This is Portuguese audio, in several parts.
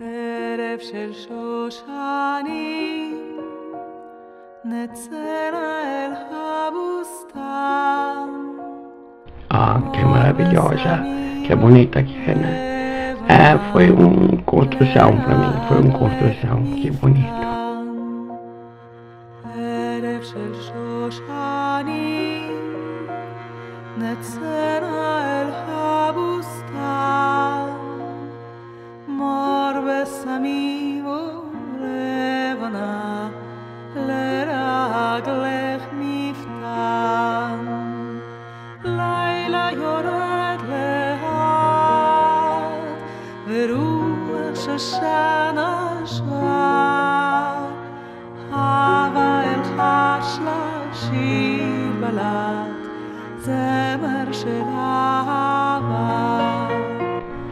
ערב של שושנים, נצא אל הבוסתן. Ah, que maravilhosa, que bonita que é, né? É, foi uma construção para mim, foi uma construção, que bonito. ערב של שושנים, נצא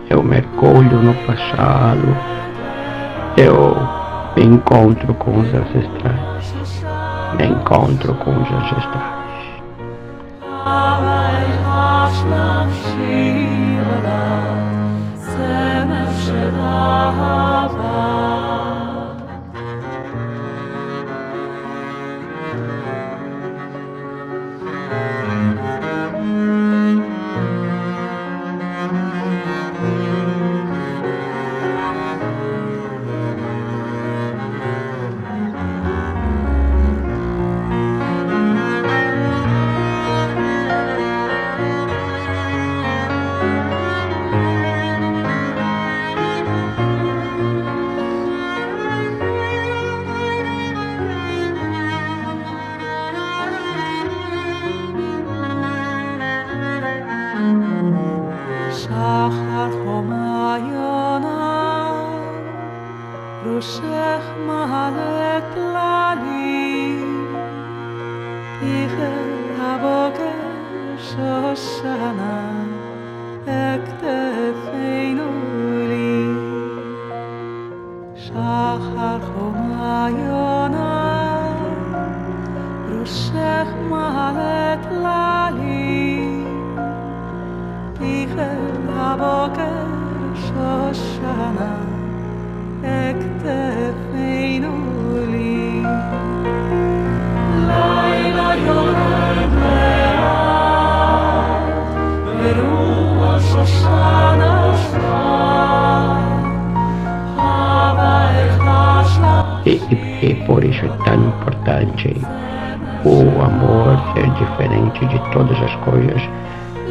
eu mergulho no passado, eu me encontro com os ancestrais, me encontro com os ancestrais.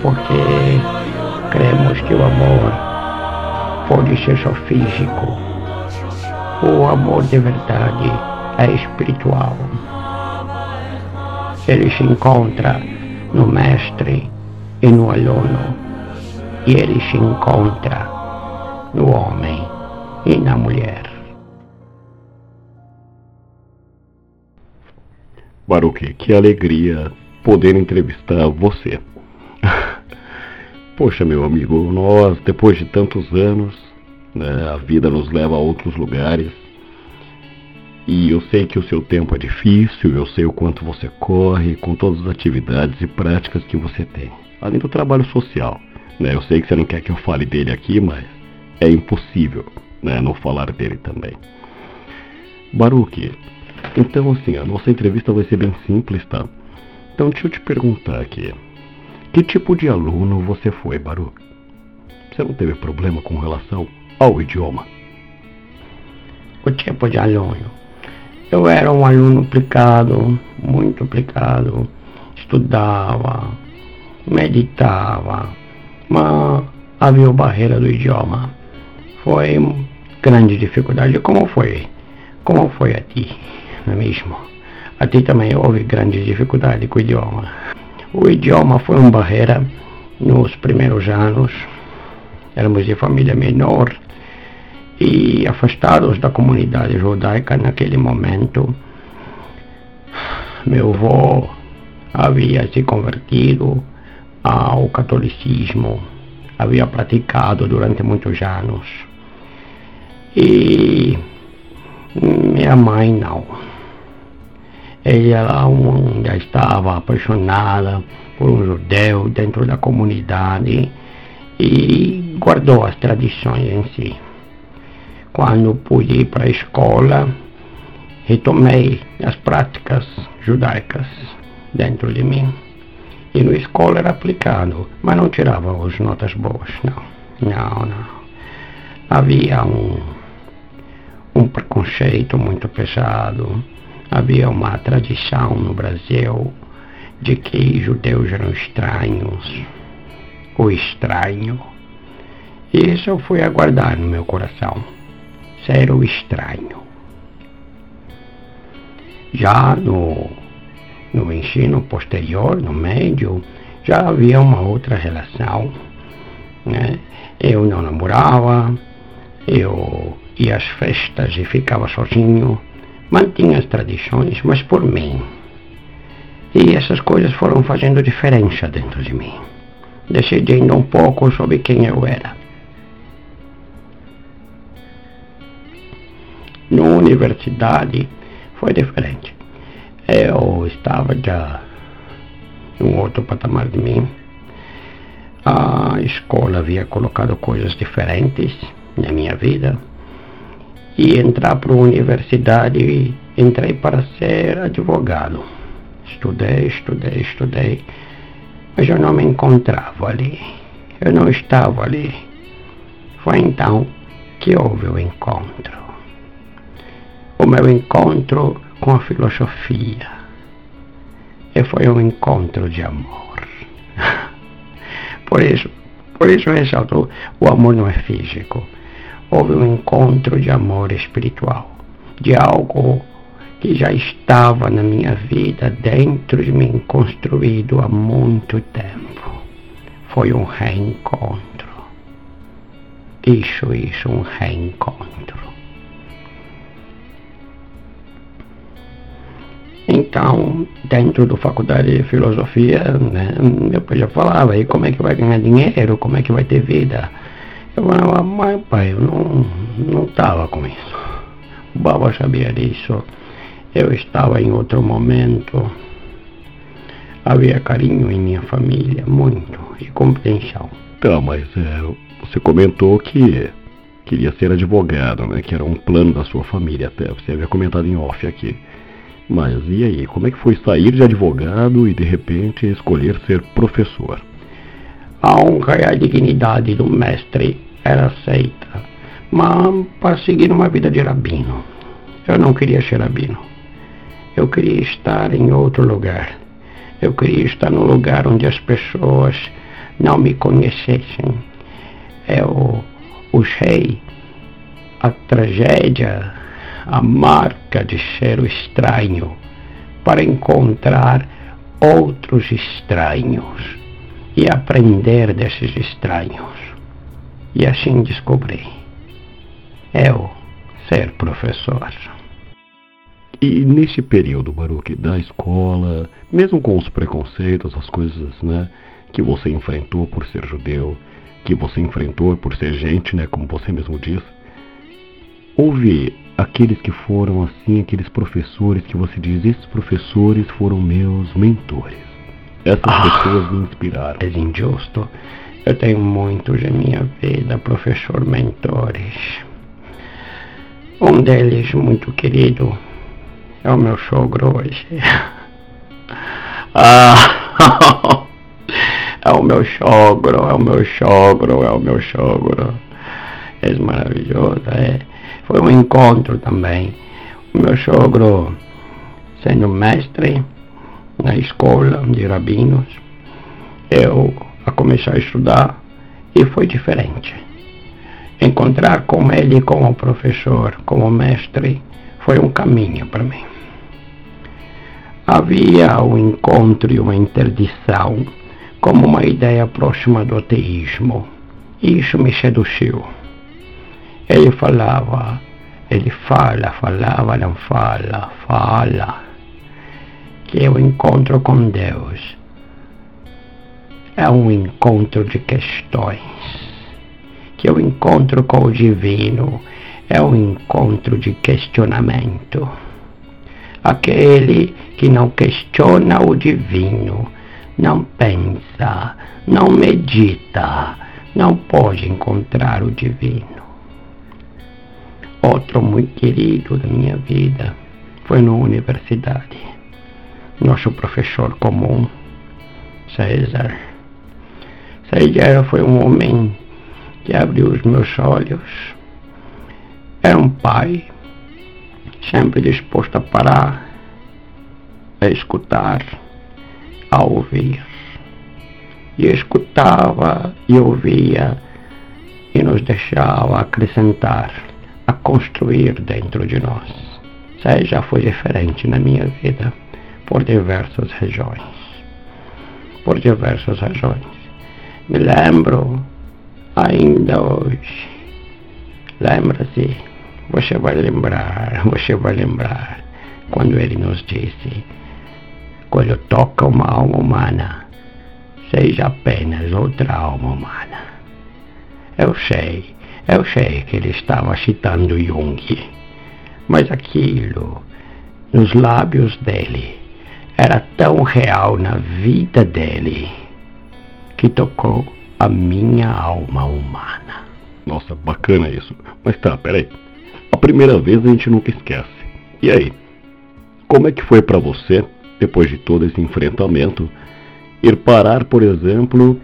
Porque cremos que o amor pode ser só físico. O amor de verdade é espiritual. Ele se encontra no mestre e no aluno, e ele se encontra no homem e na mulher. Baruque, que alegria poder entrevistar você. Poxa, meu amigo, nós, depois de tantos anos, né, a vida nos leva a outros lugares. E eu sei que o seu tempo é difícil, eu sei o quanto você corre com todas as atividades e práticas que você tem. Além do trabalho social. Né, eu sei que você não quer que eu fale dele aqui, mas é impossível né, não falar dele também. Baruque, então assim, a nossa entrevista vai ser bem simples, tá? Então deixa eu te perguntar aqui. Que tipo de aluno você foi, Baruque? Você não teve problema com relação ao idioma? o tipo de aluno. Eu era um aluno aplicado, muito aplicado, estudava, meditava, mas havia a barreira do idioma. Foi grande dificuldade. Como foi? Como foi a ti, não é mesmo? A ti também houve grande dificuldade com o idioma. O idioma foi uma barreira nos primeiros anos. Éramos de família menor e afastados da comunidade judaica naquele momento. Meu avô havia se convertido ao catolicismo, havia praticado durante muitos anos. E minha mãe não. Ela já estava apaixonada por um judeu dentro da comunidade e guardou as tradições em si. quando pude ir para a escola, retomei as práticas judaicas dentro de mim. E na escola era aplicado, mas não tirava as notas boas, não. Não, não. Havia um, um preconceito muito pesado, havia uma tradição no Brasil de que judeus eram estranhos, o estranho. E isso eu fui aguardar no meu coração, ser o estranho. Já no, no ensino posterior, no médio, já havia uma outra relação. Né? Eu não namorava, eu ia às festas e ficava sozinho, mantinha as tradições, mas por mim. E essas coisas foram fazendo diferença dentro de mim, decidindo um pouco sobre quem eu era. Na universidade foi diferente. Eu estava já um outro patamar de mim. A escola havia colocado coisas diferentes na minha vida. E entrar para a universidade, entrei para ser advogado. Estudei, estudei, estudei, mas eu não me encontrava ali. Eu não estava ali. Foi então que houve o encontro. O meu encontro com a filosofia. E foi um encontro de amor. Por isso, por isso eu ressalto, o amor não é físico. Houve um encontro de amor espiritual, de algo que já estava na minha vida, dentro de mim, construído há muito tempo. Foi um reencontro. Isso, isso, um reencontro. Então, dentro da faculdade de filosofia, né, meu pai já falava, e como é que vai ganhar dinheiro, como é que vai ter vida? Mas pai, eu não não estava com isso. O Baba sabia disso. Eu estava em outro momento. Havia carinho em minha família, muito, e compreensão. Tá, mas é, você comentou que queria ser advogado, né? Que era um plano da sua família até. Você havia comentado em off aqui. Mas e aí, como é que foi sair de advogado e de repente escolher ser professor? A honra e a dignidade do mestre era aceita, mas para seguir uma vida de rabino. Eu não queria ser rabino. Eu queria estar em outro lugar. Eu queria estar no lugar onde as pessoas não me conhecessem. Eu usei a tragédia a marca de ser o estranho para encontrar outros estranhos e aprender desses estranhos. E assim descobri. Eu ser professor. E nesse período, Baruch, da escola, mesmo com os preconceitos, as coisas, né, que você enfrentou por ser judeu, que você enfrentou por ser gente, né, como você mesmo diz, houve aqueles que foram assim, aqueles professores que você diz, esses professores foram meus mentores. Essas ah, pessoas me inspiraram. É injusto. Eu tenho muitos em minha vida, professor mentores. Um deles, muito querido, é o meu sogro hoje. ah, é o meu sogro, é o meu sogro, é o meu sogro. É maravilhoso, é. Foi um encontro também. O meu sogro, sendo mestre na escola de rabinos, eu a começar a estudar e foi diferente. Encontrar com ele como professor, como mestre, foi um caminho para mim. Havia um encontro e uma interdição como uma ideia próxima do ateísmo. Isso me seduziu. Ele falava, ele fala, falava, não fala, fala. Que é o encontro com Deus. É um encontro de questões. Que o encontro com o divino. É um encontro de questionamento. Aquele que não questiona o divino, não pensa, não medita, não pode encontrar o divino. Outro muito querido da minha vida foi na universidade. Nosso professor comum, César. César foi um homem que abriu os meus olhos. Era um pai, sempre disposto a parar, a escutar, a ouvir. E escutava e ouvia e nos deixava acrescentar, a construir dentro de nós. Isso já foi diferente na minha vida, por diversas regiões. Por diversas razões. Me lembro ainda hoje. Lembra-se, você vai lembrar, você vai lembrar, quando ele nos disse: quando toca uma alma humana, seja apenas outra alma humana. Eu sei, eu sei que ele estava citando Jung, mas aquilo, nos lábios dele, era tão real na vida dele que tocou a minha alma humana. Nossa, bacana isso. Mas tá, peraí. A primeira vez a gente nunca esquece. E aí? Como é que foi para você, depois de todo esse enfrentamento, ir parar, por exemplo,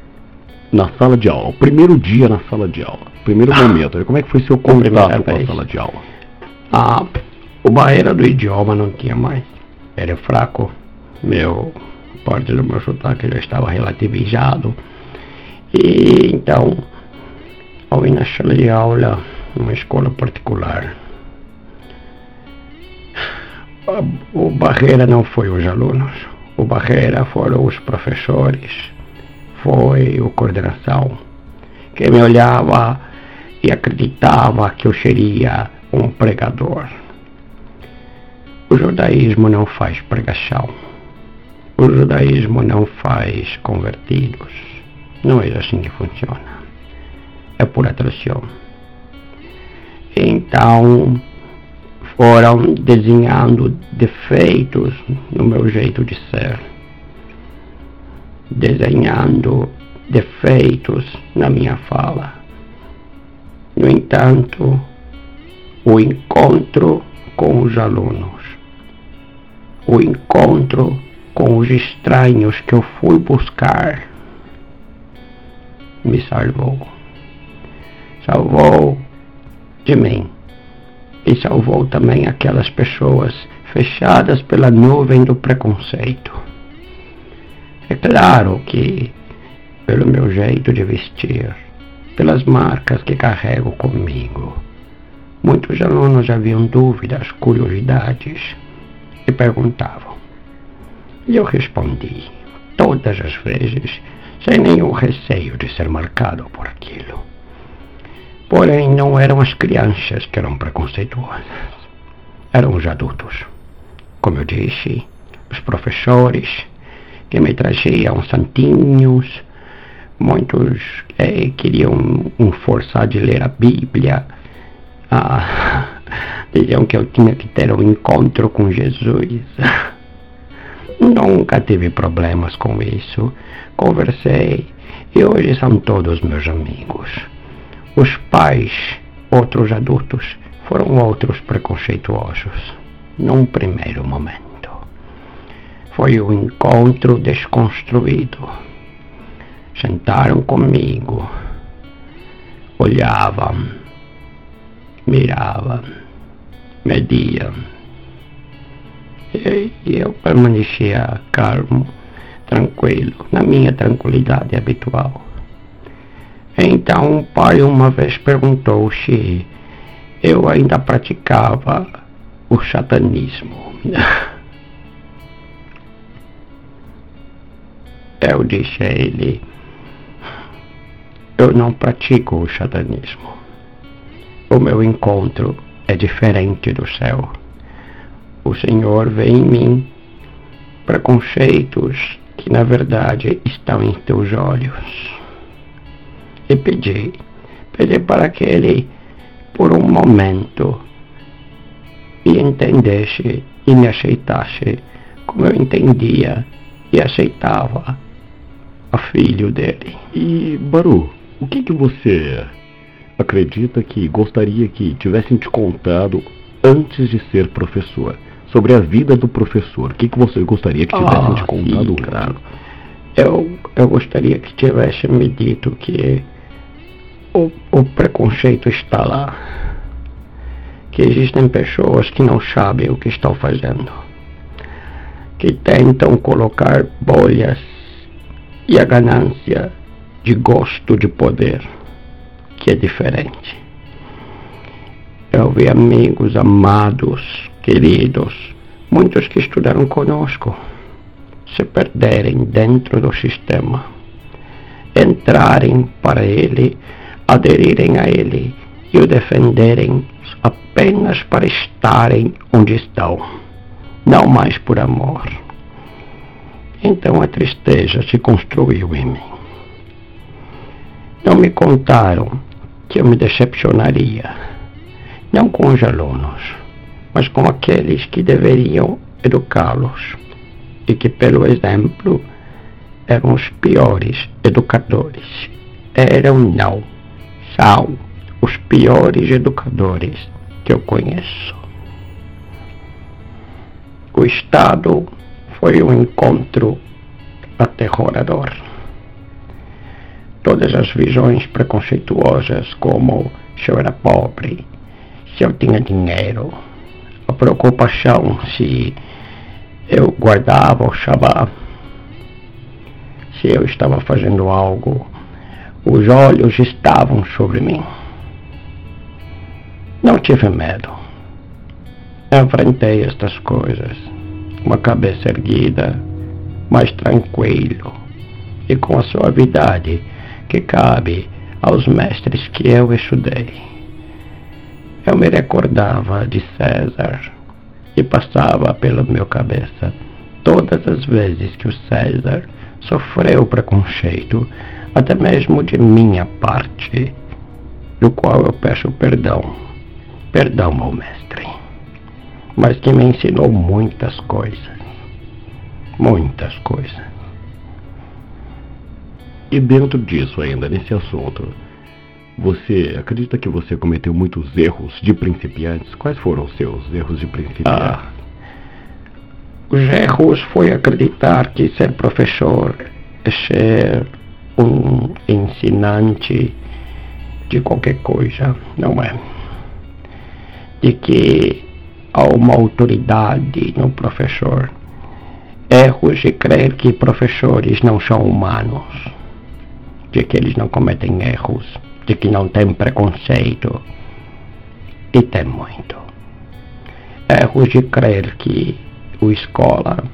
na sala de aula, o primeiro dia na sala de aula, primeiro ah. momento, como é que foi seu contato com a sala de aula? Ah, o barreira do idioma não tinha mais, era fraco, meu, parte do meu sotaque já estava relativizado, e então, ao ir na sala de aula, numa escola particular, o barreira não foi os alunos, o barreira foram os professores, foi o coordenação, que me olhava e acreditava que eu seria um pregador. O judaísmo não faz pregação. O judaísmo não faz convertidos. Não é assim que funciona. É por atração. Então, foram desenhando defeitos no meu jeito de ser desenhando defeitos na minha fala. No entanto, o encontro com os alunos, o encontro com os estranhos que eu fui buscar, me salvou. Salvou de mim e salvou também aquelas pessoas fechadas pela nuvem do preconceito é claro que, pelo meu jeito de vestir, pelas marcas que carrego comigo, muitos alunos haviam dúvidas, curiosidades e perguntavam. E eu respondi, todas as vezes, sem nenhum receio de ser marcado por aquilo. Porém, não eram as crianças que eram preconceituosas, eram os adultos. Como eu disse, os professores, que me traziam santinhos, muitos eh, queriam um forçar de ler a Bíblia, ah, diziam que eu tinha que ter um encontro com Jesus. Nunca tive problemas com isso. Conversei e hoje são todos meus amigos. Os pais, outros adultos, foram outros preconceituosos, num primeiro momento foi o encontro desconstruído. Sentaram comigo, olhavam, miravam, mediam. E eu permanecia calmo, tranquilo, na minha tranquilidade habitual. Então o pai uma vez perguntou se eu ainda praticava o satanismo. Eu disse a ele: Eu não pratico o satanismo. O meu encontro é diferente do céu. O Senhor vê em mim preconceitos que na verdade estão em teus olhos. E pedi, pedi para que ele, por um momento, me entendesse e me aceitasse como eu entendia e aceitava a filho dele. E, Baru, o que que você acredita que gostaria que tivessem te contado antes de ser professor? Sobre a vida do professor. O que, que você gostaria que tivessem Ah, te contado? sim, claro. Eu, eu gostaria que tivesse me dito que o, o preconceito está lá. Que existem pessoas que não sabem o que estão fazendo. Que tentam colocar bolhas e a ganância de gosto de poder, que é diferente. Eu vi amigos amados, queridos, muitos que estudaram conosco, se perderem dentro do sistema, entrarem para ele, aderirem a ele e o defenderem apenas para estarem onde estão, não mais por amor. Então a tristeza se construiu em mim. Não me contaram que eu me decepcionaria, não com os alunos, mas com aqueles que deveriam educá-los e que, pelo exemplo, eram os piores educadores. Eram, não, são os piores educadores que eu conheço. O Estado foi um encontro aterrorador. Todas as visões preconceituosas, como se eu era pobre, se eu tinha dinheiro, a preocupação se eu guardava o Shabbat, se eu estava fazendo algo, os olhos estavam sobre mim. Não tive medo. Enfrentei estas coisas, com a cabeça erguida, mais tranquilo e com a suavidade que cabe aos mestres que eu estudei. Eu me recordava de César e passava pela minha cabeça todas as vezes que o César sofreu preconceito, até mesmo de minha parte, do qual eu peço perdão. Perdão, meu mestre, mas que me ensinou muitas coisas. Muitas coisas. E dentro disso ainda, nesse assunto, você acredita que você cometeu muitos erros de principiantes? Quais foram os seus erros de principiante? Ah, os erros foi acreditar que ser professor é ser um ensinante de qualquer coisa, não é? De que há uma autoridade no professor. Erros de crer que professores não são humanos, de que eles não cometem erros, de que não têm preconceito. E tem muito. Erros de crer que o escola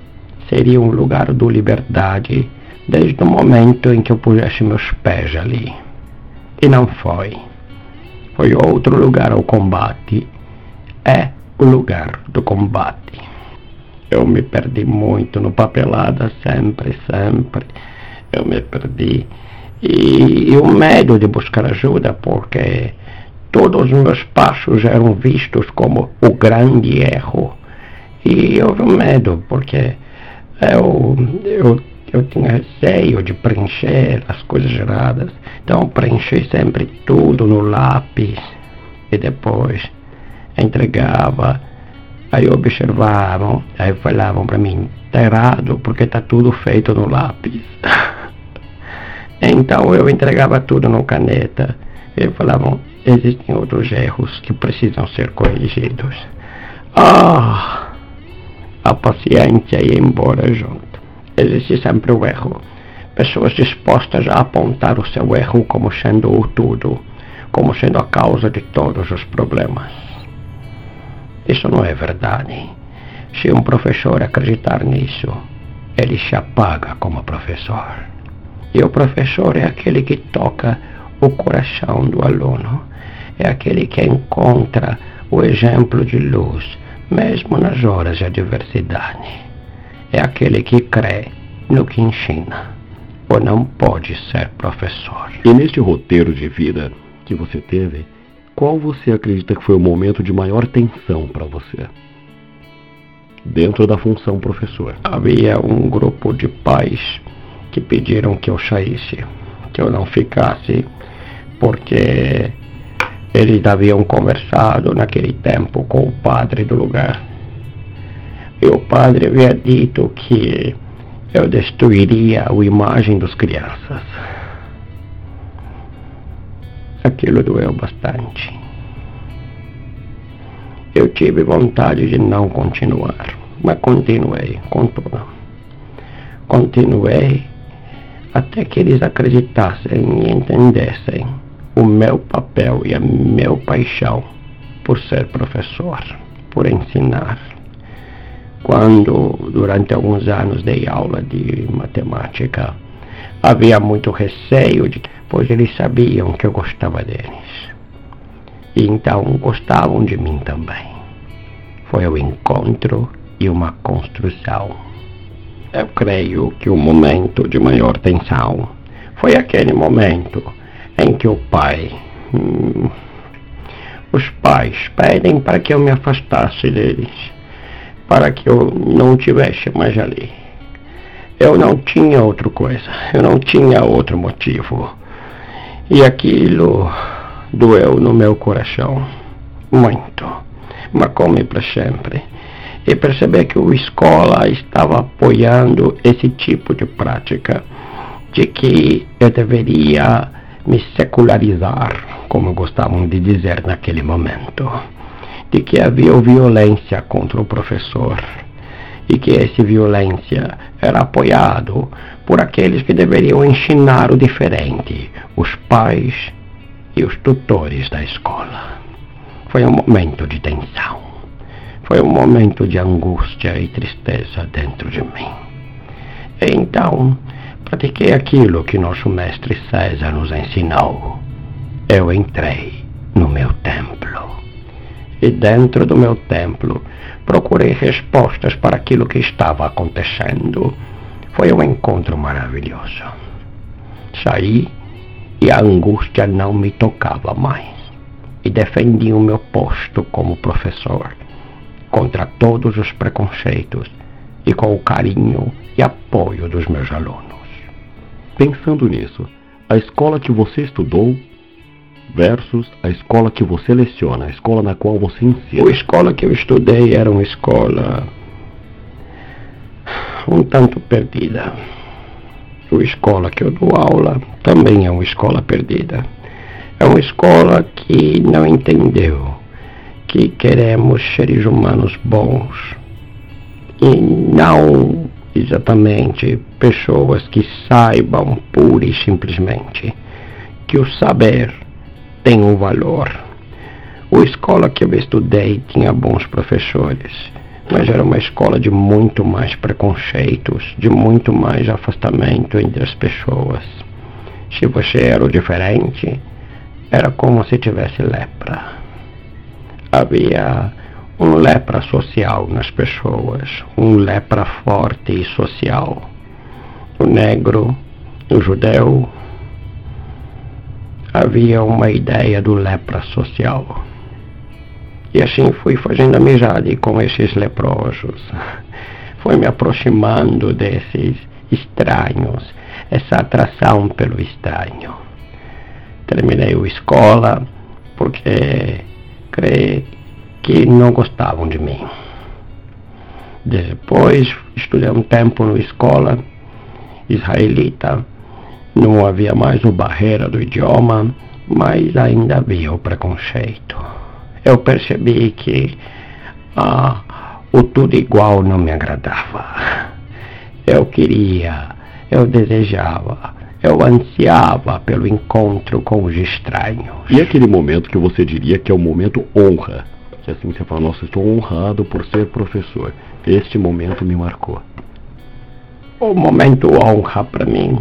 seria um lugar de liberdade desde o momento em que eu pusesse meus pés ali. E não foi. Foi outro lugar ao combate. É o lugar do combate. Eu me perdi muito no papelada, sempre, sempre. Eu me perdi. E, e o medo de buscar ajuda, porque todos os meus passos eram vistos como o grande erro. E eu medo, porque eu, eu, eu tinha receio de preencher as coisas erradas. Então eu preenchi sempre tudo no lápis e depois entregava. Aí observavam, aí falavam para mim, tá errado porque tá tudo feito no lápis. então eu entregava tudo no caneta. E falavam, existem outros erros que precisam ser corrigidos. Ah, a paciência ia embora junto. Existe sempre o erro. Pessoas dispostas a apontar o seu erro como sendo o tudo, como sendo a causa de todos os problemas. Isso não é verdade. Se um professor acreditar nisso, ele se apaga como professor. E o professor é aquele que toca o coração do aluno, é aquele que encontra o exemplo de luz, mesmo nas horas de adversidade. É aquele que crê no que ensina, ou não pode ser professor. E neste roteiro de vida que você teve, qual você acredita que foi o momento de maior tensão para você? Dentro da função professor. Havia um grupo de pais que pediram que eu saísse, que eu não ficasse, porque Eles haviam conversado naquele tempo com o padre do lugar. E o padre havia dito que eu destruiria a imagem dos crianças. Aquilo doeu bastante. Eu tive vontade de não continuar, mas continuei com tudo. Continuei até que eles acreditassem e entendessem o meu papel e a meu paixão por ser professor, por ensinar. Quando, durante alguns anos, dei aula de matemática, havia muito receio, de, pois eles sabiam que eu gostava deles. E então gostavam de mim também. Foi o encontro e uma construção. Eu creio que o momento de maior tensão foi aquele momento em que o pai. Hum, os pais pedem para que eu me afastasse deles, para que eu não tivesse mais ali. Eu não tinha outra coisa, eu não tinha outro motivo. E aquilo doeu no meu coração, muito, marcou-me para sempre. E perceber que a escola estava apoiando esse tipo de prática, de que eu deveria me secularizar, como gostavam de dizer naquele momento, de que havia violência contra o professor e que essa violência era apoiado por aqueles que deveriam ensinar o diferente, os pais e os tutores da escola. Foi um momento de tensão. Foi um momento de angústia e tristeza dentro de mim. Então, pratiquei aquilo que nosso mestre César nos ensinou. Eu entrei no meu templo. E dentro do meu templo, procurei respostas para aquilo que estava acontecendo. Foi um encontro maravilhoso. Saí e a angústia não me tocava mais. E defendi o meu posto como professor contra todos os preconceitos e com o carinho e apoio dos meus alunos. Pensando nisso, a escola que você estudou versus a escola que você leciona, a escola na qual você ensina. A escola que eu estudei era uma escola um tanto perdida. A escola que eu dou aula também é uma escola perdida. É uma escola que não entendeu que queremos seres humanos bons e não exatamente pessoas que saibam pura e simplesmente que o saber tem um valor. A escola que eu estudei tinha bons professores, mas era uma escola de muito mais preconceitos, de muito mais afastamento entre as pessoas. Se você era o diferente, era como se tivesse lepra. Havia um lepra social nas pessoas, um lepra forte e social. O negro, o judeu, havia uma ideia do lepra social. E assim fui fazendo amizade com esses leprosos. Fui me aproximando desses estranhos, essa atração pelo estranho. Terminei a escola porque creio que não gostavam de mim. Depois estudei um tempo na escola israelita não havia mais o barreira do idioma, mas ainda havia o preconceito. Eu percebi que ah, o tudo igual não me agradava. Eu queria, eu desejava, eu ansiava pelo encontro com os estranhos. E aquele momento que você diria que é o momento honra? Que assim você fala, nossa, estou honrado por ser professor. Este momento me marcou. O momento honra para mim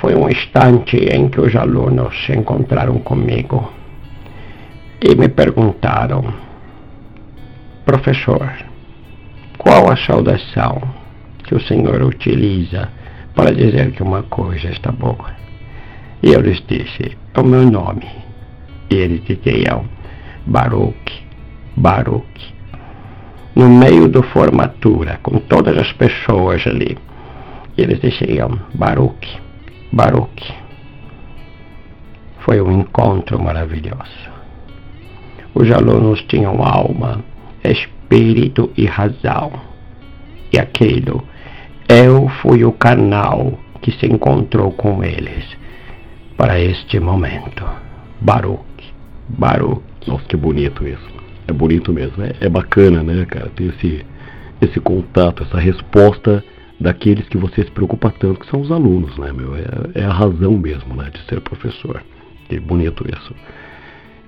foi um instante em que os alunos se encontraram comigo e me perguntaram: Professor, qual a saudação que o senhor utiliza para dizer que uma coisa está boa? E eu lhes disse: É o meu nome. E eles diziam: Baruch, Baruch. No meio da formatura, com todas as pessoas ali, eles diziam: Baruch. Baruch. Foi um encontro maravilhoso. Os alunos tinham alma, espírito e razão. E aquilo, eu fui o canal que se encontrou com eles para este momento. Baruch, Baruch. Nossa, que bonito isso. É bonito mesmo. É, é bacana, né, cara? Ter esse, esse contato, essa resposta daqueles que você se preocupa tanto, que são os alunos, né, meu? É, é a razão mesmo, né, de ser professor. Que bonito isso.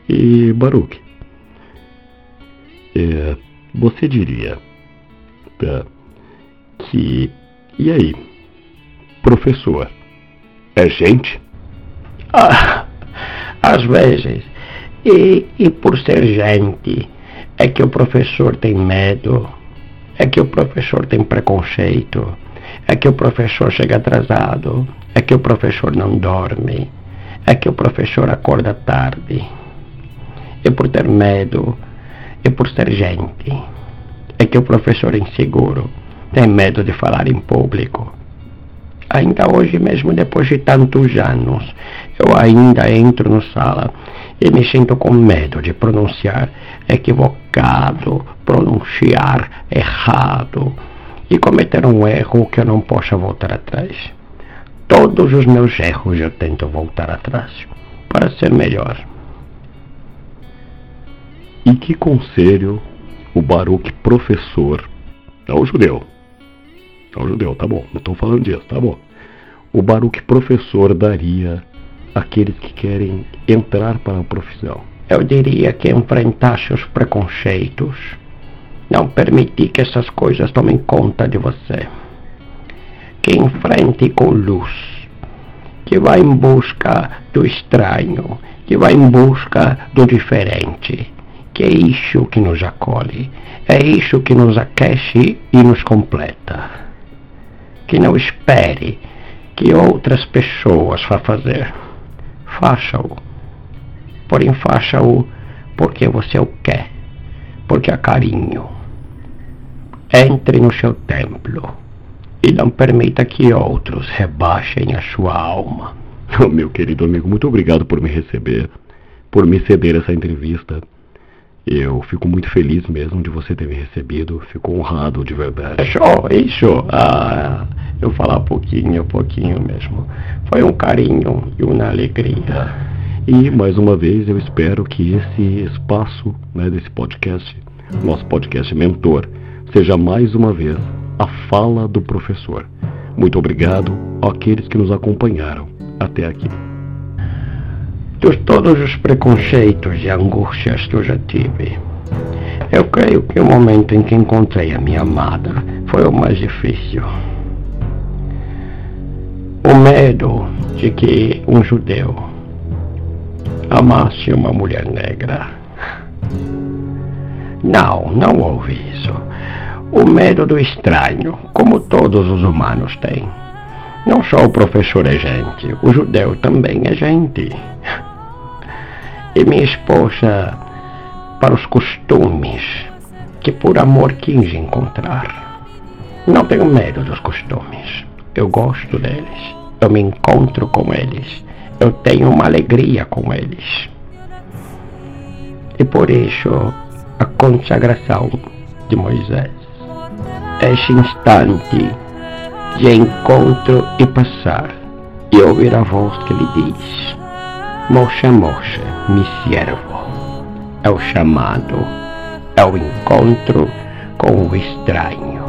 E, Baruch, é, você diria tá, que. E aí? Professor, é gente? Ah, às vezes. E, e por ser gente, é que o professor tem medo, é que o professor tem preconceito, é que o professor chega atrasado, é que o professor não dorme, é que o professor acorda tarde. E por ter medo, e por ser gente, é que o professor é inseguro, tem medo de falar em público. Ainda hoje mesmo, depois de tantos anos, eu ainda entro na sala e me sinto com medo de pronunciar equivocado, pronunciar errado e cometer um erro que eu não possa voltar atrás. Todos os meus erros eu tento voltar atrás para ser melhor. E que conselho o Baruch professor, é o judeu, é o judeu, tá bom, não estou falando disso, tá bom. O Baruch professor daria àqueles que querem entrar para a profissão? Eu diria que enfrentar seus preconceitos, não permitir que essas coisas tomem conta de você. Que enfrente com luz, que vá em busca do estranho, que vá em busca do diferente, que é isso que nos acolhe, é isso que nos aquece e nos completa. Que não espere que outras pessoas vá fazer. Faça-o. Porém, faça-o porque você o quer, porque há carinho. Entre no seu templo e não permita que outros rebaixem a sua alma. Meu querido amigo, muito obrigado por me receber, por me ceder essa entrevista. Eu fico muito feliz mesmo de você ter me recebido, fico honrado de verdade. Isso, isso. Ah, eu falar pouquinho, pouquinho mesmo. Foi um carinho e uma alegria. E mais uma vez eu espero que esse espaço né, desse podcast, nosso podcast Mentor, seja mais uma vez a fala do professor. Muito obrigado àqueles que nos acompanharam até aqui. De todos os preconceitos e angústias que eu já tive, eu creio que o momento em que encontrei a minha amada foi o mais difícil. O medo de que um judeu amasse uma mulher negra. Não, não houve isso. O medo do estranho, como todos os humanos têm. Não só o professor é gente, o judeu também é gente. E minha esposa, para os costumes que por amor quis encontrar. Não tenho medo dos costumes. Eu gosto deles. Eu me encontro com eles. Eu tenho uma alegria com eles. E por isso, a consagração de Moisés, este instante de encontro e passar, e ouvir a voz que lhe diz: Moshe, Moshe, me siervo. É o chamado, é o encontro com o estranho